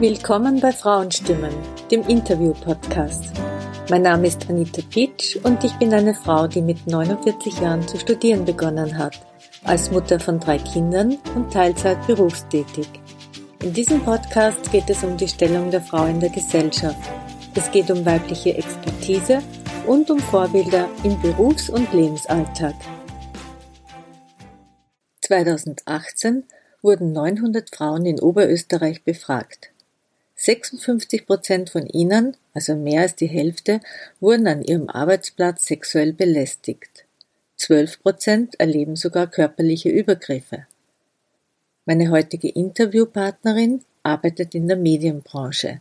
Willkommen bei Frauenstimmen, dem Interview-Podcast. Mein Name ist Anita Pitsch und ich bin eine Frau, die mit 49 Jahren zu studieren begonnen hat, als Mutter von drei Kindern und Teilzeit berufstätig. In diesem Podcast geht es um die Stellung der Frau in der Gesellschaft. Es geht um weibliche Expertise und um Vorbilder im Berufs- und Lebensalltag. 2018 wurden 900 Frauen in Oberösterreich befragt. 56 Prozent von ihnen, also mehr als die Hälfte, wurden an ihrem Arbeitsplatz sexuell belästigt. 12 Prozent erleben sogar körperliche Übergriffe. Meine heutige Interviewpartnerin arbeitet in der Medienbranche.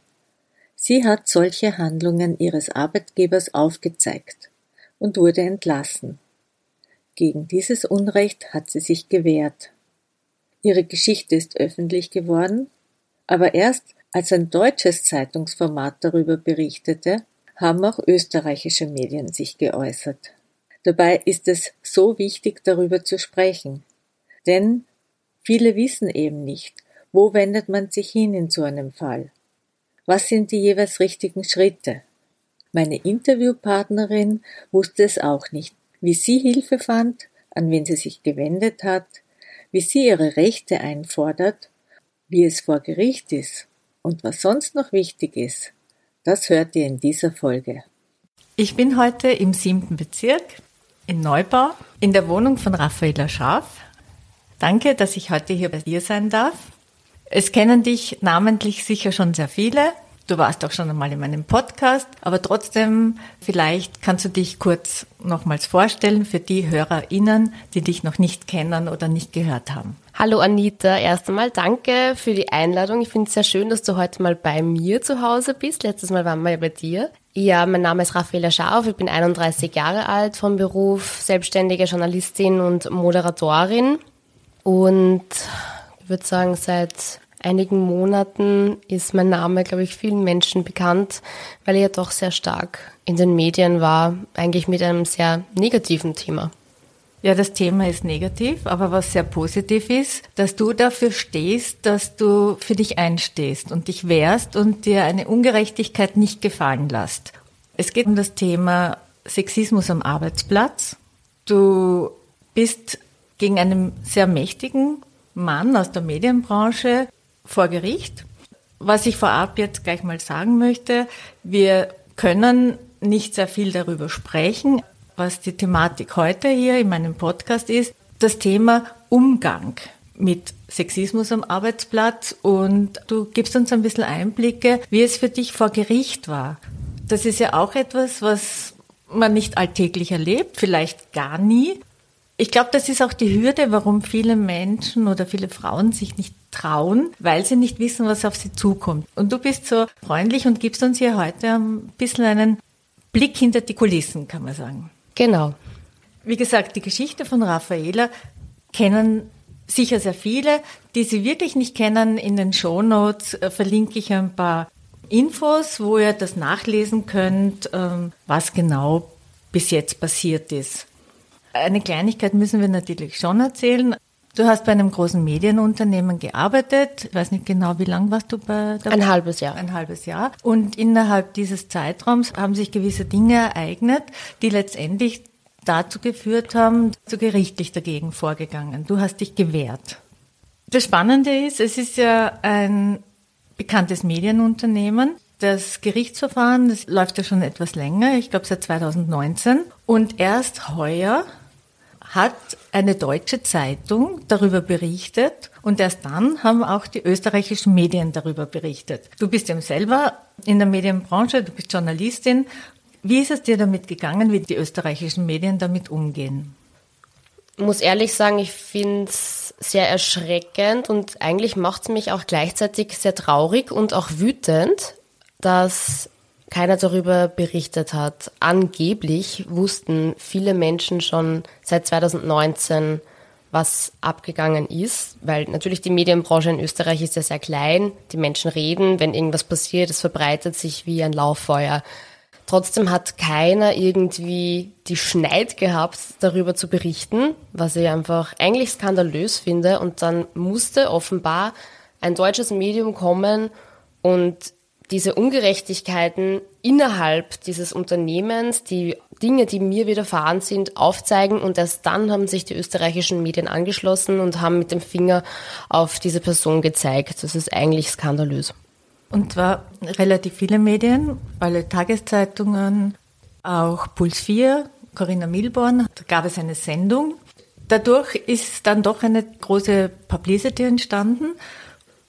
Sie hat solche Handlungen ihres Arbeitgebers aufgezeigt und wurde entlassen. Gegen dieses Unrecht hat sie sich gewehrt. Ihre Geschichte ist öffentlich geworden, aber erst als ein deutsches Zeitungsformat darüber berichtete, haben auch österreichische Medien sich geäußert. Dabei ist es so wichtig, darüber zu sprechen. Denn viele wissen eben nicht, wo wendet man sich hin in so einem Fall? Was sind die jeweils richtigen Schritte? Meine Interviewpartnerin wusste es auch nicht, wie sie Hilfe fand, an wen sie sich gewendet hat, wie sie ihre Rechte einfordert, wie es vor Gericht ist und was sonst noch wichtig ist, das hört ihr in dieser Folge. Ich bin heute im siebten Bezirk in Neubau in der Wohnung von Raffaella Scharf. Danke, dass ich heute hier bei dir sein darf. Es kennen dich namentlich sicher schon sehr viele. Du warst auch schon einmal in meinem Podcast, aber trotzdem, vielleicht kannst du dich kurz nochmals vorstellen für die HörerInnen, die dich noch nicht kennen oder nicht gehört haben. Hallo Anita, erst einmal danke für die Einladung. Ich finde es sehr schön, dass du heute mal bei mir zu Hause bist. Letztes Mal waren wir ja bei dir. Ja, mein Name ist Raffaela Scharf, ich bin 31 Jahre alt vom Beruf, selbstständige Journalistin und Moderatorin. Und ich würde sagen, seit einigen Monaten ist mein Name, glaube ich, vielen Menschen bekannt, weil er ja doch sehr stark in den Medien war, eigentlich mit einem sehr negativen Thema. Ja, das Thema ist negativ, aber was sehr positiv ist, dass du dafür stehst, dass du für dich einstehst und dich wehrst und dir eine Ungerechtigkeit nicht gefallen lässt. Es geht um das Thema Sexismus am Arbeitsplatz. Du bist gegen einen sehr mächtigen Mann aus der Medienbranche vor Gericht. Was ich vorab jetzt gleich mal sagen möchte, wir können nicht sehr viel darüber sprechen. Was die Thematik heute hier in meinem Podcast ist, das Thema Umgang mit Sexismus am Arbeitsplatz und du gibst uns ein bisschen Einblicke, wie es für dich vor Gericht war. Das ist ja auch etwas, was man nicht alltäglich erlebt, vielleicht gar nie. Ich glaube, das ist auch die Hürde, warum viele Menschen oder viele Frauen sich nicht trauen, weil sie nicht wissen, was auf sie zukommt. Und du bist so freundlich und gibst uns hier heute ein bisschen einen Blick hinter die Kulissen, kann man sagen. Genau. Wie gesagt, die Geschichte von Raffaela kennen sicher sehr viele. Die sie wirklich nicht kennen, in den Shownotes äh, verlinke ich ein paar Infos, wo ihr das nachlesen könnt, ähm, was genau bis jetzt passiert ist. Eine Kleinigkeit müssen wir natürlich schon erzählen. Du hast bei einem großen Medienunternehmen gearbeitet. Ich weiß nicht genau, wie lange warst du bei der Ein halbes Jahr. Ein halbes Jahr. Und innerhalb dieses Zeitraums haben sich gewisse Dinge ereignet, die letztendlich dazu geführt haben, zu gerichtlich dagegen vorgegangen. Du hast dich gewehrt. Das Spannende ist, es ist ja ein bekanntes Medienunternehmen. Das Gerichtsverfahren, das läuft ja schon etwas länger, ich glaube seit 2019. Und erst heuer hat eine deutsche Zeitung darüber berichtet und erst dann haben auch die österreichischen Medien darüber berichtet. Du bist eben selber in der Medienbranche, du bist Journalistin. Wie ist es dir damit gegangen, wie die österreichischen Medien damit umgehen? Ich muss ehrlich sagen, ich finde es sehr erschreckend und eigentlich macht es mich auch gleichzeitig sehr traurig und auch wütend, dass keiner darüber berichtet hat. Angeblich wussten viele Menschen schon seit 2019, was abgegangen ist, weil natürlich die Medienbranche in Österreich ist ja sehr klein. Die Menschen reden, wenn irgendwas passiert, es verbreitet sich wie ein Lauffeuer. Trotzdem hat keiner irgendwie die Schneid gehabt, darüber zu berichten, was ich einfach eigentlich skandalös finde. Und dann musste offenbar ein deutsches Medium kommen Und diese Ungerechtigkeiten innerhalb dieses Unternehmens, die Dinge, die mir widerfahren sind, aufzeigen und erst dann haben sich die österreichischen Medien angeschlossen und haben mit dem Finger auf diese Person gezeigt. Das ist eigentlich skandalös. Und zwar relativ viele Medien, alle Tageszeitungen, auch Puls 4, Corinna Milborn, da gab es eine Sendung. Dadurch ist dann doch eine große Publicity entstanden.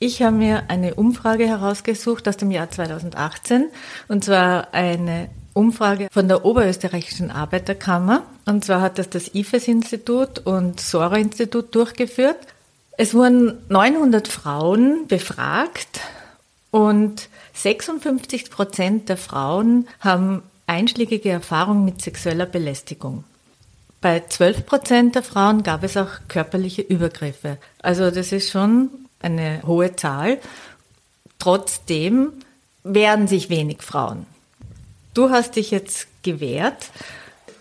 Ich habe mir eine Umfrage herausgesucht aus dem Jahr 2018, und zwar eine Umfrage von der Oberösterreichischen Arbeiterkammer. Und zwar hat das das IFES-Institut und SORA-Institut durchgeführt. Es wurden 900 Frauen befragt und 56 Prozent der Frauen haben einschlägige Erfahrungen mit sexueller Belästigung. Bei 12 Prozent der Frauen gab es auch körperliche Übergriffe. Also das ist schon eine hohe Zahl. Trotzdem wehren sich wenig Frauen. Du hast dich jetzt gewehrt.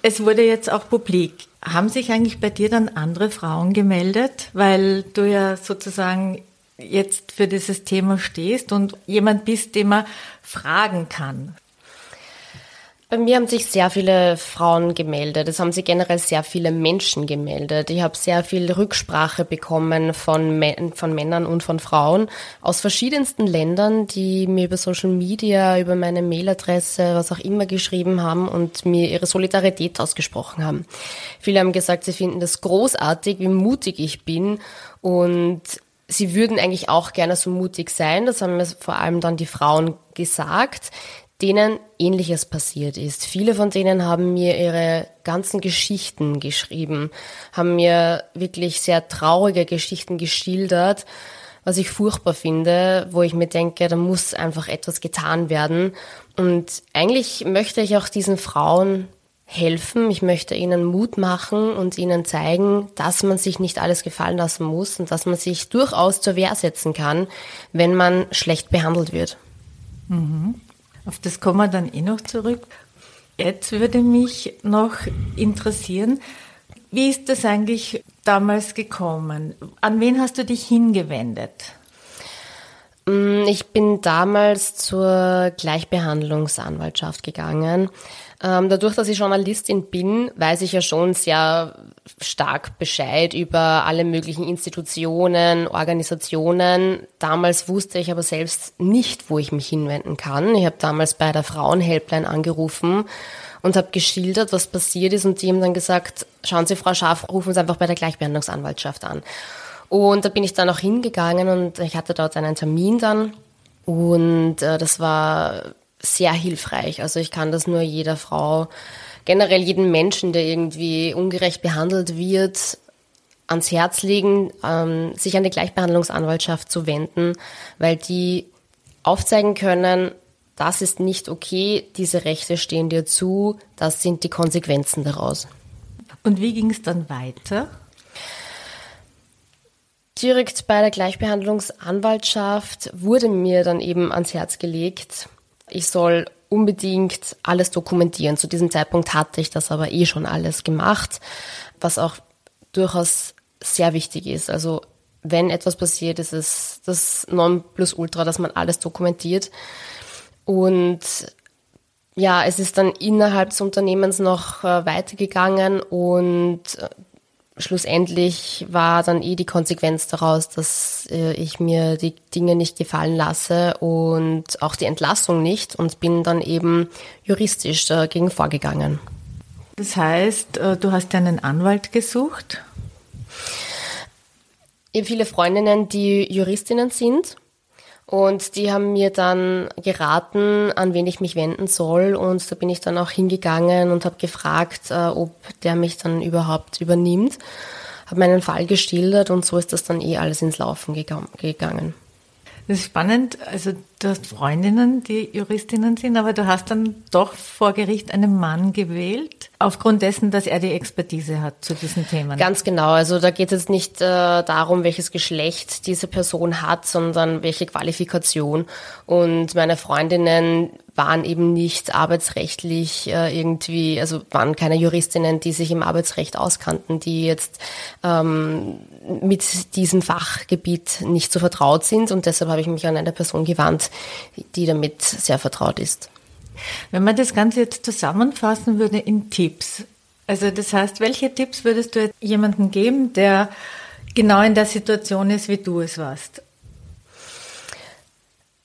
Es wurde jetzt auch publik. Haben sich eigentlich bei dir dann andere Frauen gemeldet, weil du ja sozusagen jetzt für dieses Thema stehst und jemand bist, den man fragen kann? Bei mir haben sich sehr viele Frauen gemeldet. Es haben sich generell sehr viele Menschen gemeldet. Ich habe sehr viel Rücksprache bekommen von, von Männern und von Frauen aus verschiedensten Ländern, die mir über Social Media, über meine Mailadresse, was auch immer geschrieben haben und mir ihre Solidarität ausgesprochen haben. Viele haben gesagt, sie finden das großartig, wie mutig ich bin und sie würden eigentlich auch gerne so mutig sein. Das haben mir vor allem dann die Frauen gesagt denen ähnliches passiert ist. Viele von denen haben mir ihre ganzen Geschichten geschrieben, haben mir wirklich sehr traurige Geschichten geschildert, was ich furchtbar finde, wo ich mir denke, da muss einfach etwas getan werden. Und eigentlich möchte ich auch diesen Frauen helfen. Ich möchte ihnen Mut machen und ihnen zeigen, dass man sich nicht alles gefallen lassen muss und dass man sich durchaus zur Wehr setzen kann, wenn man schlecht behandelt wird. Mhm. Auf das kommen wir dann eh noch zurück. Jetzt würde mich noch interessieren, wie ist das eigentlich damals gekommen? An wen hast du dich hingewendet? Mm, ich bin damals zur Gleichbehandlungsanwaltschaft gegangen. Ähm, dadurch, dass ich Journalistin bin, weiß ich ja schon sehr stark Bescheid über alle möglichen Institutionen, Organisationen. Damals wusste ich aber selbst nicht, wo ich mich hinwenden kann. Ich habe damals bei der Frauenhelpline angerufen und habe geschildert, was passiert ist und die haben dann gesagt, schauen Sie, Frau Schaf, rufen Sie einfach bei der Gleichbehandlungsanwaltschaft an. Und da bin ich dann auch hingegangen und ich hatte dort einen Termin dann und äh, das war sehr hilfreich. Also ich kann das nur jeder Frau generell jeden Menschen, der irgendwie ungerecht behandelt wird, ans Herz legen, ähm, sich an die Gleichbehandlungsanwaltschaft zu wenden, weil die aufzeigen können, das ist nicht okay, diese Rechte stehen dir zu, das sind die Konsequenzen daraus. Und wie ging es dann weiter? Direkt bei der Gleichbehandlungsanwaltschaft wurde mir dann eben ans Herz gelegt, ich soll unbedingt alles dokumentieren. Zu diesem Zeitpunkt hatte ich das aber eh schon alles gemacht, was auch durchaus sehr wichtig ist. Also wenn etwas passiert, ist es das Nonplusultra, dass man alles dokumentiert. Und ja, es ist dann innerhalb des Unternehmens noch äh, weitergegangen und äh, schlussendlich war dann eh die Konsequenz daraus, dass äh, ich mir die Dinge nicht gefallen lasse und auch die Entlassung nicht und bin dann eben juristisch dagegen vorgegangen. Das heißt, äh, du hast einen Anwalt gesucht? Ich habe viele Freundinnen, die Juristinnen sind und die haben mir dann geraten, an wen ich mich wenden soll. Und da bin ich dann auch hingegangen und habe gefragt, äh, ob der mich dann überhaupt übernimmt. Habe meinen Fall geschildert und so ist das dann eh alles ins Laufen gegangen. Das ist spannend. Also du hast Freundinnen, die Juristinnen sind, aber du hast dann doch vor Gericht einen Mann gewählt. Aufgrund dessen, dass er die Expertise hat zu diesen Themen. Ganz genau. Also da geht es jetzt nicht äh, darum, welches Geschlecht diese Person hat, sondern welche Qualifikation. Und meine Freundinnen waren eben nicht arbeitsrechtlich äh, irgendwie, also waren keine Juristinnen, die sich im Arbeitsrecht auskannten, die jetzt ähm, mit diesem Fachgebiet nicht so vertraut sind. Und deshalb habe ich mich an eine Person gewandt, die damit sehr vertraut ist. Wenn man das Ganze jetzt zusammenfassen würde in Tipps, also das heißt, welche Tipps würdest du jemandem geben, der genau in der Situation ist, wie du es warst?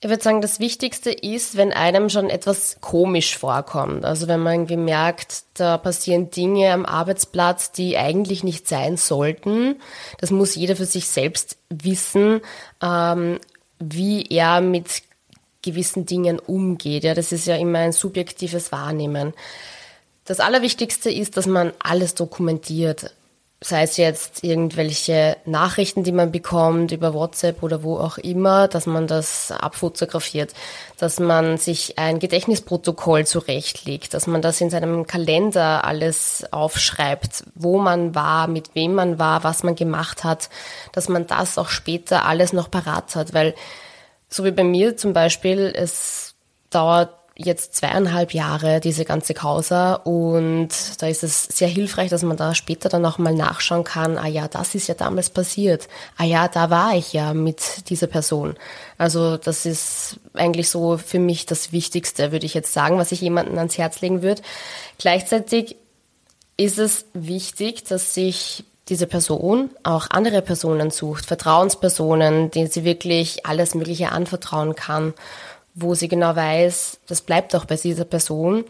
Ich würde sagen, das Wichtigste ist, wenn einem schon etwas komisch vorkommt. Also wenn man irgendwie merkt, da passieren Dinge am Arbeitsplatz, die eigentlich nicht sein sollten. Das muss jeder für sich selbst wissen, ähm, wie er mit gewissen Dingen umgeht. Ja, das ist ja immer ein subjektives Wahrnehmen. Das Allerwichtigste ist, dass man alles dokumentiert. Sei es jetzt irgendwelche Nachrichten, die man bekommt über WhatsApp oder wo auch immer, dass man das abfotografiert, dass man sich ein Gedächtnisprotokoll zurechtlegt, dass man das in seinem Kalender alles aufschreibt, wo man war, mit wem man war, was man gemacht hat, dass man das auch später alles noch parat hat, weil so wie bei mir zum Beispiel, es dauert jetzt zweieinhalb Jahre, diese ganze Causa. Und da ist es sehr hilfreich, dass man da später dann auch mal nachschauen kann, ah ja, das ist ja damals passiert. Ah ja, da war ich ja mit dieser Person. Also das ist eigentlich so für mich das Wichtigste, würde ich jetzt sagen, was ich jemandem ans Herz legen würde. Gleichzeitig ist es wichtig, dass sich diese Person auch andere Personen sucht, Vertrauenspersonen, denen sie wirklich alles Mögliche anvertrauen kann, wo sie genau weiß, das bleibt auch bei dieser Person.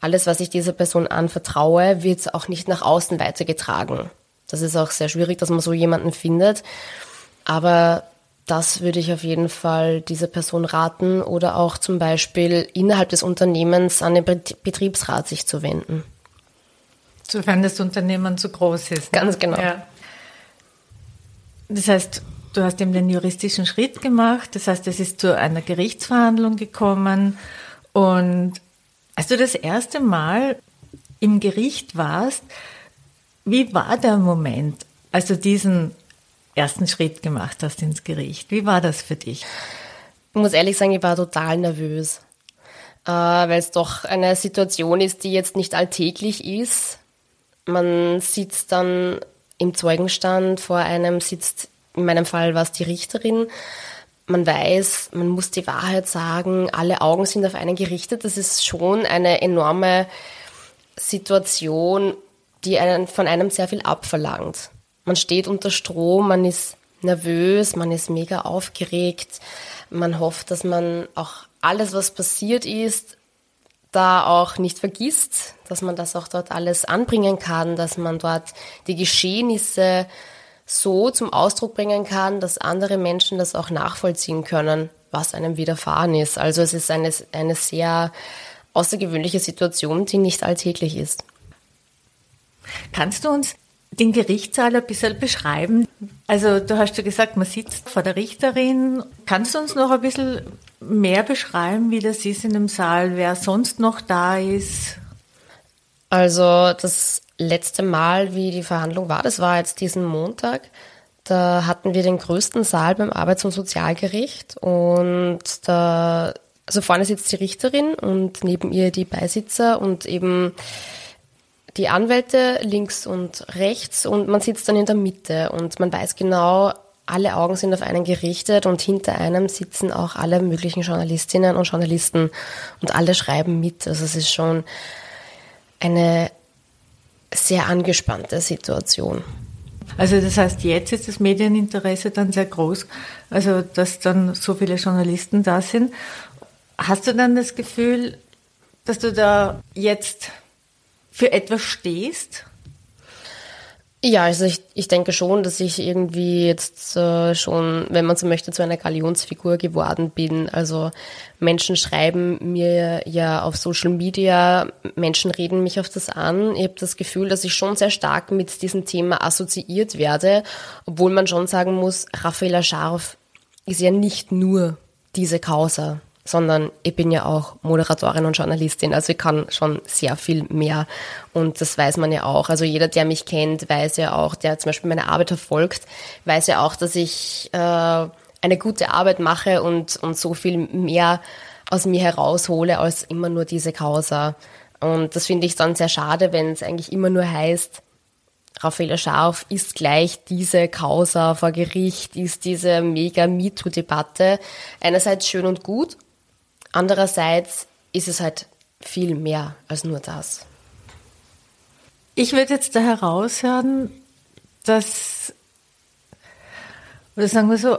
Alles, was ich dieser Person anvertraue, wird auch nicht nach außen weitergetragen. Das ist auch sehr schwierig, dass man so jemanden findet. Aber das würde ich auf jeden Fall dieser Person raten oder auch zum Beispiel innerhalb des Unternehmens an den Betriebsrat sich zu wenden. Sofern das Unternehmen zu groß ist. Ne? Ganz genau. Ja. Das heißt, du hast eben den juristischen Schritt gemacht. Das heißt, es ist zu einer Gerichtsverhandlung gekommen. Und als du das erste Mal im Gericht warst, wie war der Moment, als du diesen ersten Schritt gemacht hast ins Gericht? Wie war das für dich? Ich muss ehrlich sagen, ich war total nervös, äh, weil es doch eine Situation ist, die jetzt nicht alltäglich ist. Man sitzt dann im Zeugenstand, vor einem sitzt, in meinem Fall war es die Richterin. Man weiß, man muss die Wahrheit sagen, alle Augen sind auf einen gerichtet. Das ist schon eine enorme Situation, die einen, von einem sehr viel abverlangt. Man steht unter Strom, man ist nervös, man ist mega aufgeregt, man hofft, dass man auch alles, was passiert ist, da auch nicht vergisst, dass man das auch dort alles anbringen kann, dass man dort die Geschehnisse so zum Ausdruck bringen kann, dass andere Menschen das auch nachvollziehen können, was einem widerfahren ist. Also es ist eine, eine sehr außergewöhnliche Situation, die nicht alltäglich ist. Kannst du uns den Gerichtssaal ein bisschen beschreiben? Also du hast ja gesagt, man sitzt vor der Richterin. Kannst du uns noch ein bisschen mehr beschreiben, wie das ist in dem Saal, wer sonst noch da ist? Also das letzte Mal, wie die Verhandlung war, das war jetzt diesen Montag. Da hatten wir den größten Saal beim Arbeits- und Sozialgericht und da, also vorne sitzt die Richterin und neben ihr die Beisitzer und eben die Anwälte links und rechts und man sitzt dann in der Mitte und man weiß genau, alle Augen sind auf einen gerichtet und hinter einem sitzen auch alle möglichen Journalistinnen und Journalisten und alle schreiben mit. Also es ist schon eine sehr angespannte Situation. Also das heißt, jetzt ist das Medieninteresse dann sehr groß, also dass dann so viele Journalisten da sind. Hast du dann das Gefühl, dass du da jetzt für etwas stehst? Ja, also ich, ich denke schon, dass ich irgendwie jetzt äh, schon, wenn man so möchte, zu einer Galionsfigur geworden bin. Also Menschen schreiben mir ja auf Social Media, Menschen reden mich auf das an. Ich habe das Gefühl, dass ich schon sehr stark mit diesem Thema assoziiert werde, obwohl man schon sagen muss, Raffaella Scharf ist ja nicht nur diese Causa, sondern ich bin ja auch Moderatorin und Journalistin, also ich kann schon sehr viel mehr und das weiß man ja auch. Also jeder, der mich kennt, weiß ja auch, der zum Beispiel meine Arbeit verfolgt, weiß ja auch, dass ich äh, eine gute Arbeit mache und, und so viel mehr aus mir heraushole als immer nur diese Causa. Und das finde ich dann sehr schade, wenn es eigentlich immer nur heißt, Raffaella Scharf ist gleich diese Causa vor Gericht, ist diese mega MeToo-Debatte. Einerseits schön und gut, andererseits ist es halt viel mehr als nur das. Ich würde jetzt da heraushören, dass, oder sagen wir so,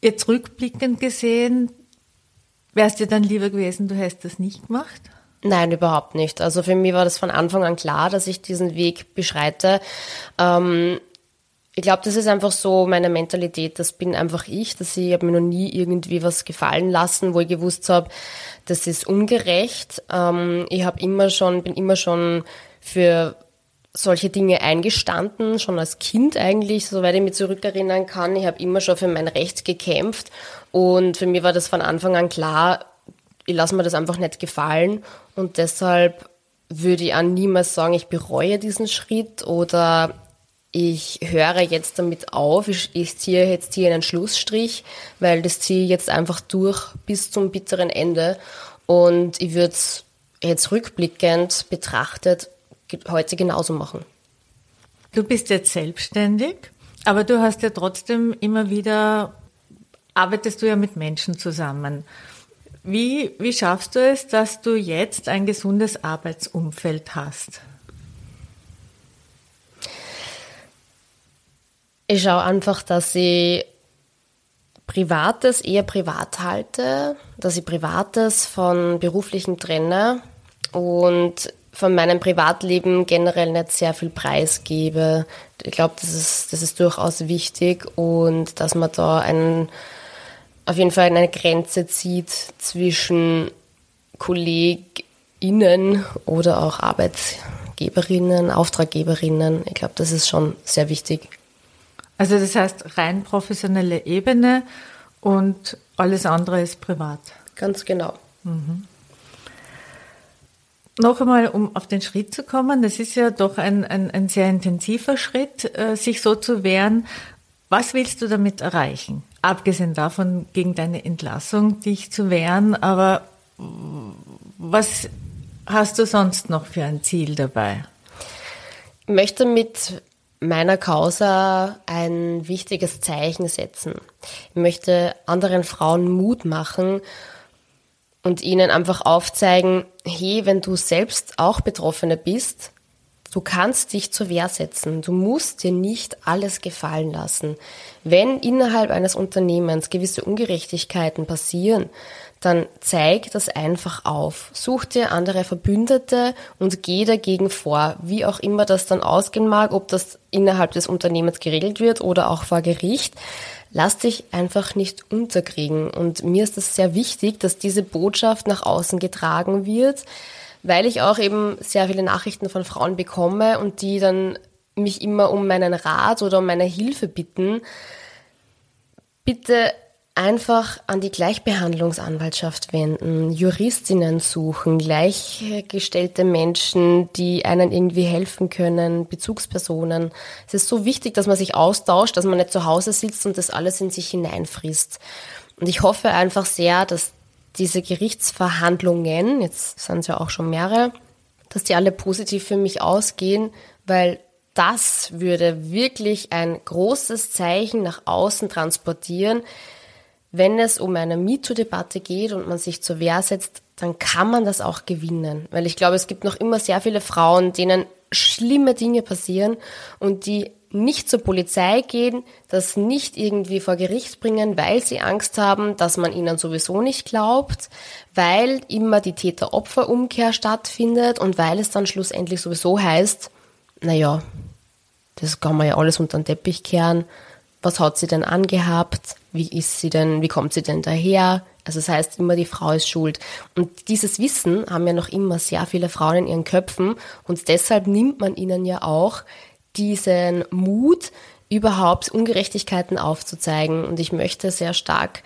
jetzt rückblickend gesehen, wäre es dir dann lieber gewesen, du hättest das nicht gemacht? Nein, überhaupt nicht. Also für mich war das von Anfang an klar, dass ich diesen Weg beschreite. Ähm, ich glaube, das ist einfach so meine Mentalität. Das bin einfach ich, dass ich habe mir noch nie irgendwie was gefallen lassen, wo ich gewusst habe, das ist ungerecht. Ähm, ich habe immer schon, bin immer schon für solche Dinge eingestanden, schon als Kind eigentlich, soweit ich mich zurückerinnern kann. Ich habe immer schon für mein Recht gekämpft und für mich war das von Anfang an klar, ich lasse mir das einfach nicht gefallen und deshalb würde ich auch niemals sagen, ich bereue diesen Schritt oder ich höre jetzt damit auf, ich, ich ziehe jetzt hier einen Schlussstrich, weil das ziehe ich jetzt einfach durch bis zum bitteren Ende und ich würde es jetzt rückblickend betrachtet heute genauso machen. Du bist jetzt selbstständig, aber du hast ja trotzdem immer wieder, arbeitest du ja mit Menschen zusammen. Wie, wie schaffst du es, dass du jetzt ein gesundes Arbeitsumfeld hast? Ich schaue einfach, dass ich Privates eher privat halte, dass ich Privates von beruflichem trenne und von meinem Privatleben generell nicht sehr viel preisgebe. Ich glaube, das ist, das ist durchaus wichtig und dass man da einen auf jeden Fall eine Grenze zieht zwischen KollegInnen oder auch Arbeitgeberinnen, Auftraggeberinnen. Ich glaube, das ist schon sehr wichtig. Also das heißt rein professionelle Ebene und alles andere ist privat. Ganz genau. Mhm. Noch einmal, um auf den Schritt zu kommen, das ist ja doch ein, ein, ein sehr intensiver Schritt, äh, sich so zu wehren. Was willst du damit erreichen? abgesehen davon, gegen deine Entlassung dich zu wehren, aber was hast du sonst noch für ein Ziel dabei? Ich möchte mit meiner Causa ein wichtiges Zeichen setzen. Ich möchte anderen Frauen Mut machen und ihnen einfach aufzeigen, hey, wenn du selbst auch Betroffene bist, Du kannst dich zur Wehr setzen. Du musst dir nicht alles gefallen lassen. Wenn innerhalb eines Unternehmens gewisse Ungerechtigkeiten passieren, dann zeig das einfach auf. Such dir andere Verbündete und geh dagegen vor. Wie auch immer das dann ausgehen mag, ob das innerhalb des Unternehmens geregelt wird oder auch vor Gericht. Lass dich einfach nicht unterkriegen. Und mir ist es sehr wichtig, dass diese Botschaft nach außen getragen wird weil ich auch eben sehr viele Nachrichten von Frauen bekomme und die dann mich immer um meinen Rat oder um meine Hilfe bitten. Bitte einfach an die Gleichbehandlungsanwaltschaft wenden, Juristinnen suchen, gleichgestellte Menschen, die einen irgendwie helfen können, Bezugspersonen. Es ist so wichtig, dass man sich austauscht, dass man nicht zu Hause sitzt und das alles in sich hineinfrisst. Und ich hoffe einfach sehr, dass diese Gerichtsverhandlungen, jetzt sind es ja auch schon mehrere, dass die alle positiv für mich ausgehen, weil das würde wirklich ein großes Zeichen nach außen transportieren. Wenn es um eine MeToo-Debatte geht und man sich zur Wehr setzt, dann kann man das auch gewinnen. Weil ich glaube, es gibt noch immer sehr viele Frauen, denen schlimme Dinge passieren und die nicht zur Polizei gehen, das nicht irgendwie vor Gericht bringen, weil sie Angst haben, dass man ihnen sowieso nicht glaubt, weil immer die Täter-Opfer-Umkehr stattfindet und weil es dann schlussendlich sowieso heißt, naja, das kann man ja alles unter den Teppich kehren. Was hat sie denn angehabt? Wie ist sie denn, wie kommt sie denn daher? Also das heißt immer, die Frau ist schuld. Und dieses Wissen haben ja noch immer sehr viele Frauen in ihren Köpfen und deshalb nimmt man ihnen ja auch diesen Mut, überhaupt Ungerechtigkeiten aufzuzeigen. Und ich möchte sehr stark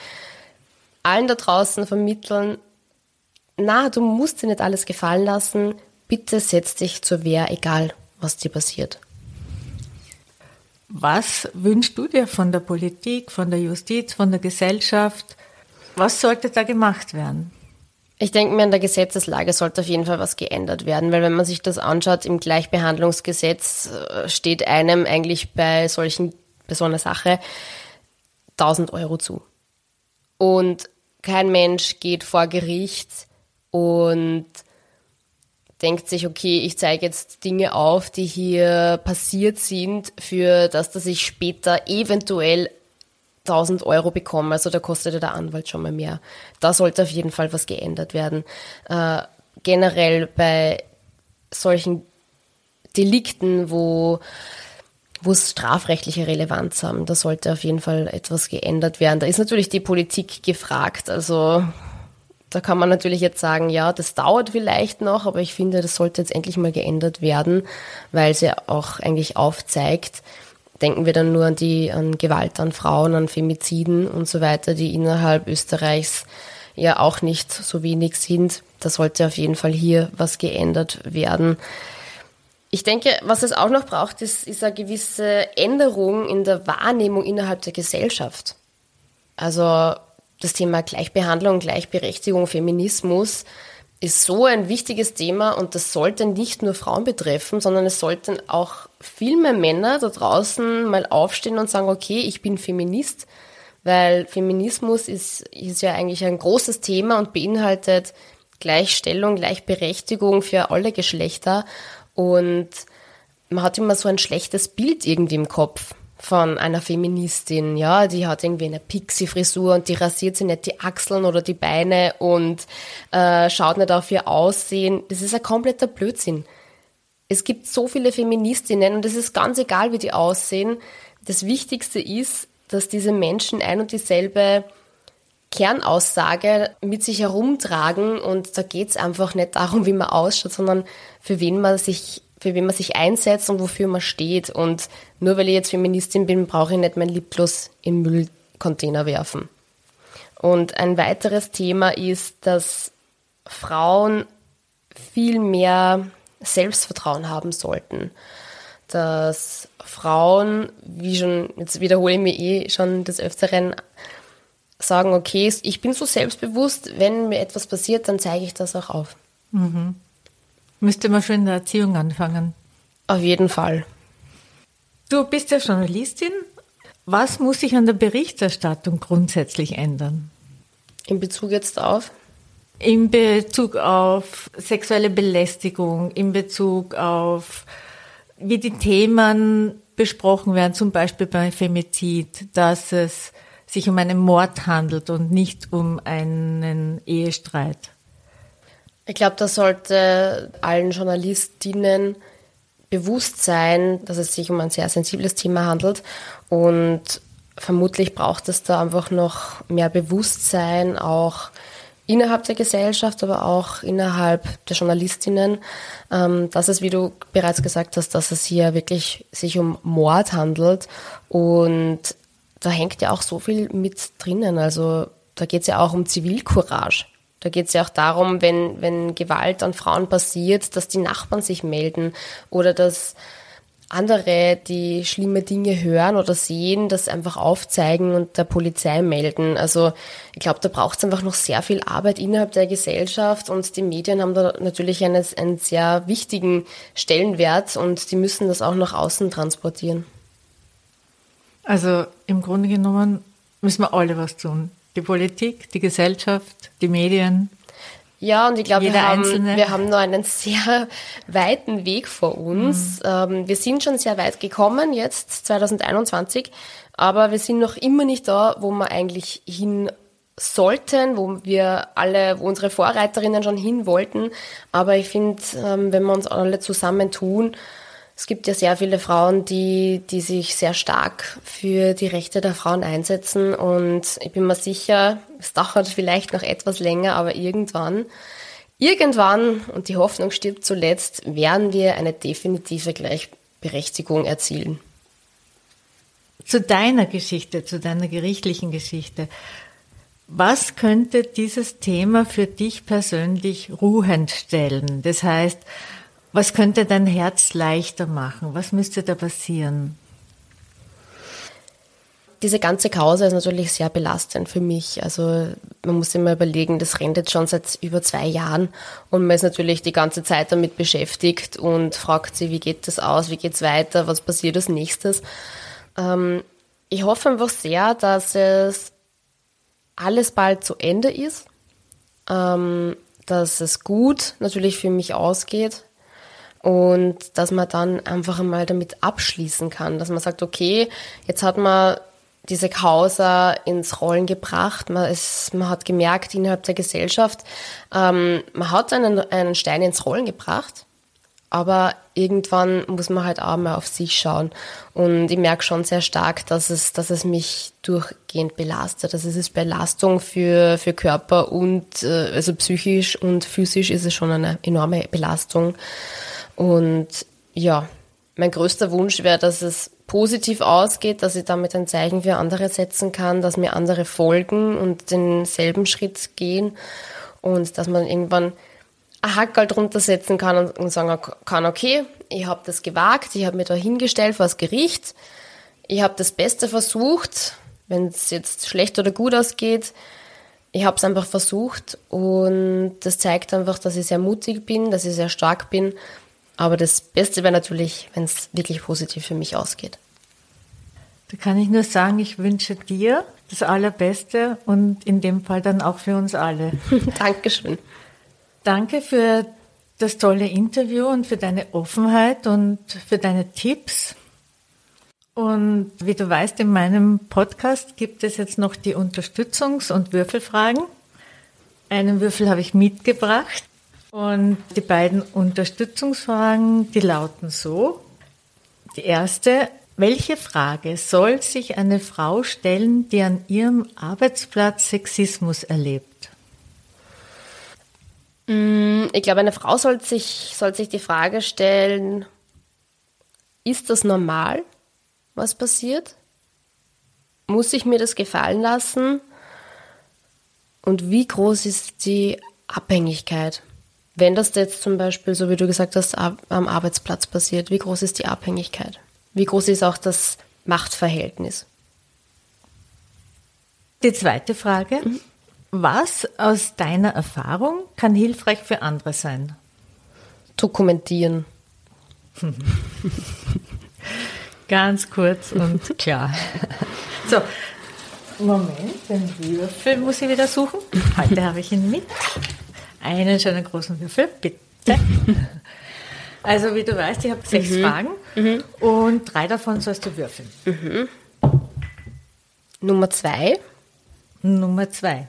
allen da draußen vermitteln, na, du musst dir nicht alles gefallen lassen. Bitte setz dich zur Wehr, egal was dir passiert. Was wünschst du dir von der Politik, von der Justiz, von der Gesellschaft? Was sollte da gemacht werden? Ich denke mir, an der Gesetzeslage sollte auf jeden Fall was geändert werden, weil wenn man sich das anschaut, im Gleichbehandlungsgesetz äh, steht einem eigentlich bei solchen, bei so einer Sache 1000 Euro zu. Und kein Mensch geht vor Gericht und denkt sich, okay, ich zeige jetzt Dinge auf, die hier passiert sind, für das, dass ich später eventuell 1000 Euro bekommen. Also da kostet der Anwalt schon mal mehr. Da sollte auf jeden Fall was geändert werden. Äh, generell bei solchen Delikten, wo wo es strafrechtliche Relevanz haben. Da sollte auf jeden Fall etwas geändert werden. Da ist natürlich die Politik gefragt. Also da kann man natürlich jetzt sagen, ja, das dauert vielleicht noch, aber ich finde, das sollte jetzt endlich mal geändert werden, weil sie auch eigentlich aufzeigt, Denken wir dann nur an die an Gewalt an Frauen, an Femiziden und so weiter, die innerhalb Österreichs ja auch nicht so wenig sind. Da sollte auf jeden Fall hier was geändert werden. Ich denke, was es auch noch braucht, ist, ist eine gewisse Änderung in der Wahrnehmung innerhalb der Gesellschaft. Also das Thema Gleichbehandlung, Gleichberechtigung, Feminismus ist so ein wichtiges Thema und das sollte nicht nur Frauen betreffen, sondern es sollten auch viel mehr Männer da draußen mal aufstehen und sagen, okay, ich bin Feminist, weil Feminismus ist, ist ja eigentlich ein großes Thema und beinhaltet Gleichstellung, Gleichberechtigung für alle Geschlechter. Und man hat immer so ein schlechtes Bild irgendwie im Kopf von einer Feministin, ja, die hat irgendwie eine Pixie-Frisur und die rasiert sich nicht die Achseln oder die Beine und äh, schaut nicht auf ihr Aussehen. Das ist ein kompletter Blödsinn. Es gibt so viele Feministinnen und es ist ganz egal, wie die aussehen. Das Wichtigste ist, dass diese Menschen ein und dieselbe Kernaussage mit sich herumtragen und da geht es einfach nicht darum, wie man ausschaut, sondern für wen man sich für wen man sich einsetzt und wofür man steht. Und nur weil ich jetzt Feministin bin, brauche ich nicht mein Lipgloss im Müllcontainer werfen. Und ein weiteres Thema ist, dass Frauen viel mehr Selbstvertrauen haben sollten. Dass Frauen, wie schon, jetzt wiederhole ich mich eh schon des Öfteren, sagen, okay, ich bin so selbstbewusst, wenn mir etwas passiert, dann zeige ich das auch auf. Mhm. Müsste man schon in der Erziehung anfangen. Auf jeden Fall. Du bist ja Journalistin. Was muss sich an der Berichterstattung grundsätzlich ändern? In Bezug jetzt auf? In Bezug auf sexuelle Belästigung, in Bezug auf, wie die Themen besprochen werden, zum Beispiel bei Femizid, dass es sich um einen Mord handelt und nicht um einen Ehestreit. Ich glaube, da sollte allen Journalistinnen bewusst sein, dass es sich um ein sehr sensibles Thema handelt und vermutlich braucht es da einfach noch mehr Bewusstsein, auch innerhalb der Gesellschaft, aber auch innerhalb der Journalistinnen, ähm, dass es, wie du bereits gesagt hast, dass es hier wirklich sich um Mord handelt und da hängt ja auch so viel mit drinnen. Also da geht es ja auch um Zivilcourage. Da geht es ja auch darum, wenn, wenn Gewalt an Frauen passiert, dass die Nachbarn sich melden oder dass andere, die schlimme Dinge hören oder sehen, das einfach aufzeigen und der Polizei melden. Also ich glaube, da braucht es einfach noch sehr viel Arbeit innerhalb der Gesellschaft und die Medien haben da natürlich einen, einen sehr wichtigen Stellenwert und die müssen das auch nach außen transportieren. Also im Grunde genommen müssen wir alle was tun die Politik, die Gesellschaft, die Medien. Ja, und ich glaube, wir haben, wir haben noch einen sehr weiten Weg vor uns. Mhm. Ähm, wir sind schon sehr weit gekommen, jetzt 2021, aber wir sind noch immer nicht da, wo wir eigentlich hin sollten, wo wir alle, wo unsere Vorreiterinnen schon hin wollten. Aber ich finde, ähm, wenn wir uns alle zusammentun, es gibt ja sehr viele Frauen, die, die sich sehr stark für die Rechte der Frauen einsetzen und ich bin mir sicher, es dauert vielleicht noch etwas länger, aber irgendwann, irgendwann, und die Hoffnung stirbt zuletzt, werden wir eine definitive Gleichberechtigung erzielen. Zu deiner Geschichte, zu deiner gerichtlichen Geschichte. Was könnte dieses Thema für dich persönlich ruhend stellen? Das heißt, was könnte dein Herz leichter machen? Was müsste da passieren? Diese ganze Kause ist natürlich sehr belastend für mich. Also man muss immer überlegen, das rennt jetzt schon seit über zwei Jahren und man ist natürlich die ganze Zeit damit beschäftigt und fragt sich, wie geht das aus, wie geht es weiter, was passiert als nächstes. Ähm, ich hoffe einfach sehr, dass es alles bald zu Ende ist, ähm, dass es gut natürlich für mich ausgeht und dass man dann einfach einmal damit abschließen kann, dass man sagt, okay, jetzt hat man diese Causa ins Rollen gebracht. Man, ist, man hat gemerkt innerhalb der Gesellschaft, ähm, man hat einen, einen Stein ins Rollen gebracht aber irgendwann muss man halt auch mal auf sich schauen. Und ich merke schon sehr stark, dass es, dass es mich durchgehend belastet. Also es ist Belastung für, für Körper und äh, also psychisch und physisch ist es schon eine enorme Belastung. Und ja, mein größter Wunsch wäre, dass es positiv ausgeht, dass ich damit ein Zeichen für andere setzen kann, dass mir andere folgen und denselben Schritt gehen und dass man irgendwann ein Hackerl drunter setzen kann und, und sagen kann, okay, ich habe das gewagt, ich habe mich da hingestellt vor das Gericht, ich habe das Beste versucht, wenn es jetzt schlecht oder gut ausgeht, ich habe es einfach versucht und das zeigt einfach, dass ich sehr mutig bin, dass ich sehr stark bin. Aber das Beste wäre natürlich, wenn es wirklich positiv für mich ausgeht. Da kann ich nur sagen, ich wünsche dir das Allerbeste und in dem Fall dann auch für uns alle. Dankeschön. Danke für das tolle Interview und für deine Offenheit und für deine Tipps. Und wie du weißt, in meinem Podcast gibt es jetzt noch die Unterstützungs- und Würfelfragen. Einen Würfel habe ich mitgebracht. Und die beiden Unterstützungsfragen, die lauten so. Die erste, welche Frage soll sich eine Frau stellen, die an ihrem Arbeitsplatz Sexismus erlebt? Mm, ich glaube, eine Frau soll sich, soll sich die Frage stellen, ist das normal, was passiert? Muss ich mir das gefallen lassen? Und wie groß ist die Abhängigkeit? Wenn das jetzt zum Beispiel, so wie du gesagt hast, am Arbeitsplatz passiert, wie groß ist die Abhängigkeit? Wie groß ist auch das Machtverhältnis? Die zweite Frage. Mhm. Was aus deiner Erfahrung kann hilfreich für andere sein? Dokumentieren. Ganz kurz und klar. So, Moment, den Würfel muss ich wieder suchen. Heute habe ich ihn mit. Einen schönen großen Würfel, bitte. Also wie du weißt, ich habe sechs mhm. Fragen mhm. und drei davon sollst du würfeln. Mhm. Nummer zwei. Nummer zwei.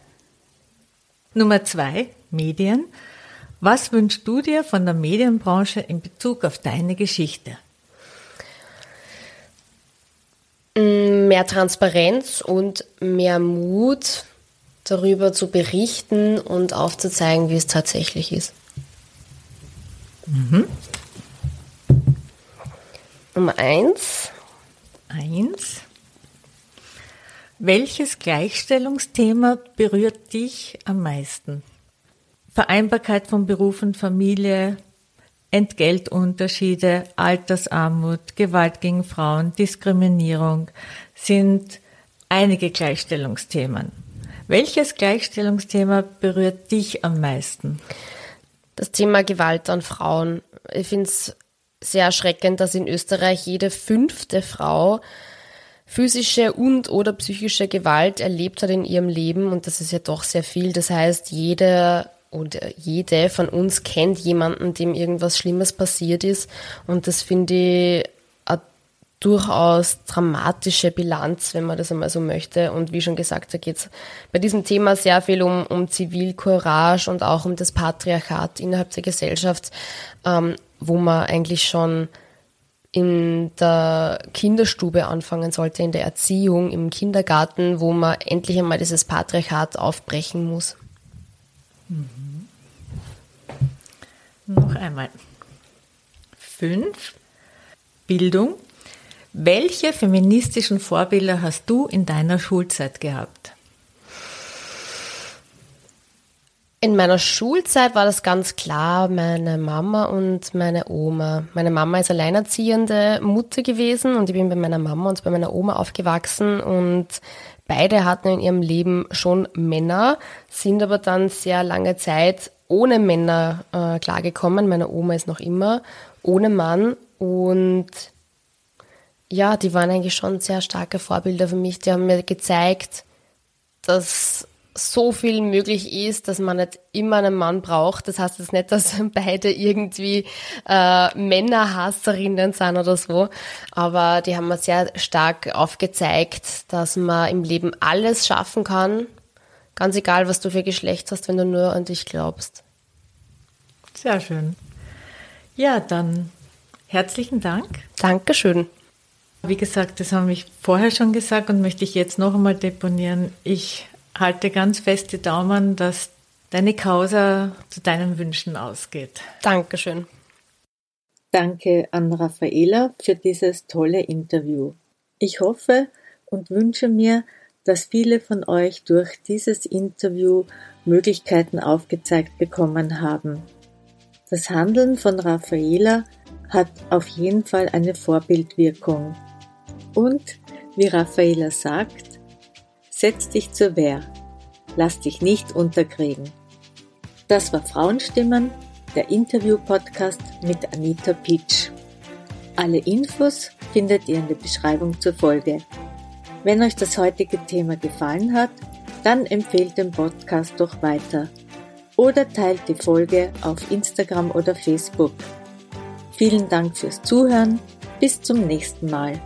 Nummer zwei, Medien. Was wünschst du dir von der Medienbranche in Bezug auf deine Geschichte? Mm, mehr Transparenz und mehr Mut darüber zu berichten und aufzuzeigen, wie es tatsächlich ist. Mhm. Nummer eins. Eins. Welches Gleichstellungsthema berührt dich am meisten? Vereinbarkeit von Beruf und Familie, Entgeltunterschiede, Altersarmut, Gewalt gegen Frauen, Diskriminierung sind einige Gleichstellungsthemen. Welches Gleichstellungsthema berührt dich am meisten? Das Thema Gewalt an Frauen. Ich finde es sehr erschreckend, dass in Österreich jede fünfte Frau physische und oder psychische Gewalt erlebt hat in ihrem Leben und das ist ja doch sehr viel. Das heißt, jeder und jede von uns kennt jemanden, dem irgendwas Schlimmes passiert ist und das finde ich durchaus dramatische Bilanz, wenn man das einmal so möchte. Und wie schon gesagt, da geht es bei diesem Thema sehr viel um, um Zivilcourage und auch um das Patriarchat innerhalb der Gesellschaft, ähm, wo man eigentlich schon in der Kinderstube anfangen sollte, in der Erziehung, im Kindergarten, wo man endlich einmal dieses Patriarchat aufbrechen muss. Mhm. Noch einmal. Fünf. Bildung. Welche feministischen Vorbilder hast du in deiner Schulzeit gehabt? In meiner Schulzeit war das ganz klar meine Mama und meine Oma. Meine Mama ist alleinerziehende Mutter gewesen und ich bin bei meiner Mama und bei meiner Oma aufgewachsen und beide hatten in ihrem Leben schon Männer, sind aber dann sehr lange Zeit ohne Männer äh, klargekommen. Meine Oma ist noch immer ohne Mann und ja, die waren eigentlich schon sehr starke Vorbilder für mich. Die haben mir gezeigt, dass so viel möglich ist, dass man nicht immer einen Mann braucht. Das heißt jetzt nicht, dass beide irgendwie äh, Männerhasserinnen sind oder so, aber die haben mir sehr stark aufgezeigt, dass man im Leben alles schaffen kann, ganz egal, was du für Geschlecht hast, wenn du nur an dich glaubst. Sehr schön. Ja, dann herzlichen Dank. Dankeschön. Wie gesagt, das habe ich vorher schon gesagt und möchte ich jetzt noch einmal deponieren. Ich halte ganz fest die Daumen, dass deine Causa zu deinen Wünschen ausgeht. Dankeschön. Danke an Raffaela für dieses tolle Interview. Ich hoffe und wünsche mir, dass viele von euch durch dieses Interview Möglichkeiten aufgezeigt bekommen haben. Das Handeln von Raffaela hat auf jeden Fall eine Vorbildwirkung. Und, wie Raffaela sagt, Setz dich zur Wehr. Lass dich nicht unterkriegen. Das war Frauenstimmen, der Interview-Podcast mit Anita Pitsch. Alle Infos findet ihr in der Beschreibung zur Folge. Wenn euch das heutige Thema gefallen hat, dann empfehlt den Podcast doch weiter oder teilt die Folge auf Instagram oder Facebook. Vielen Dank fürs Zuhören. Bis zum nächsten Mal.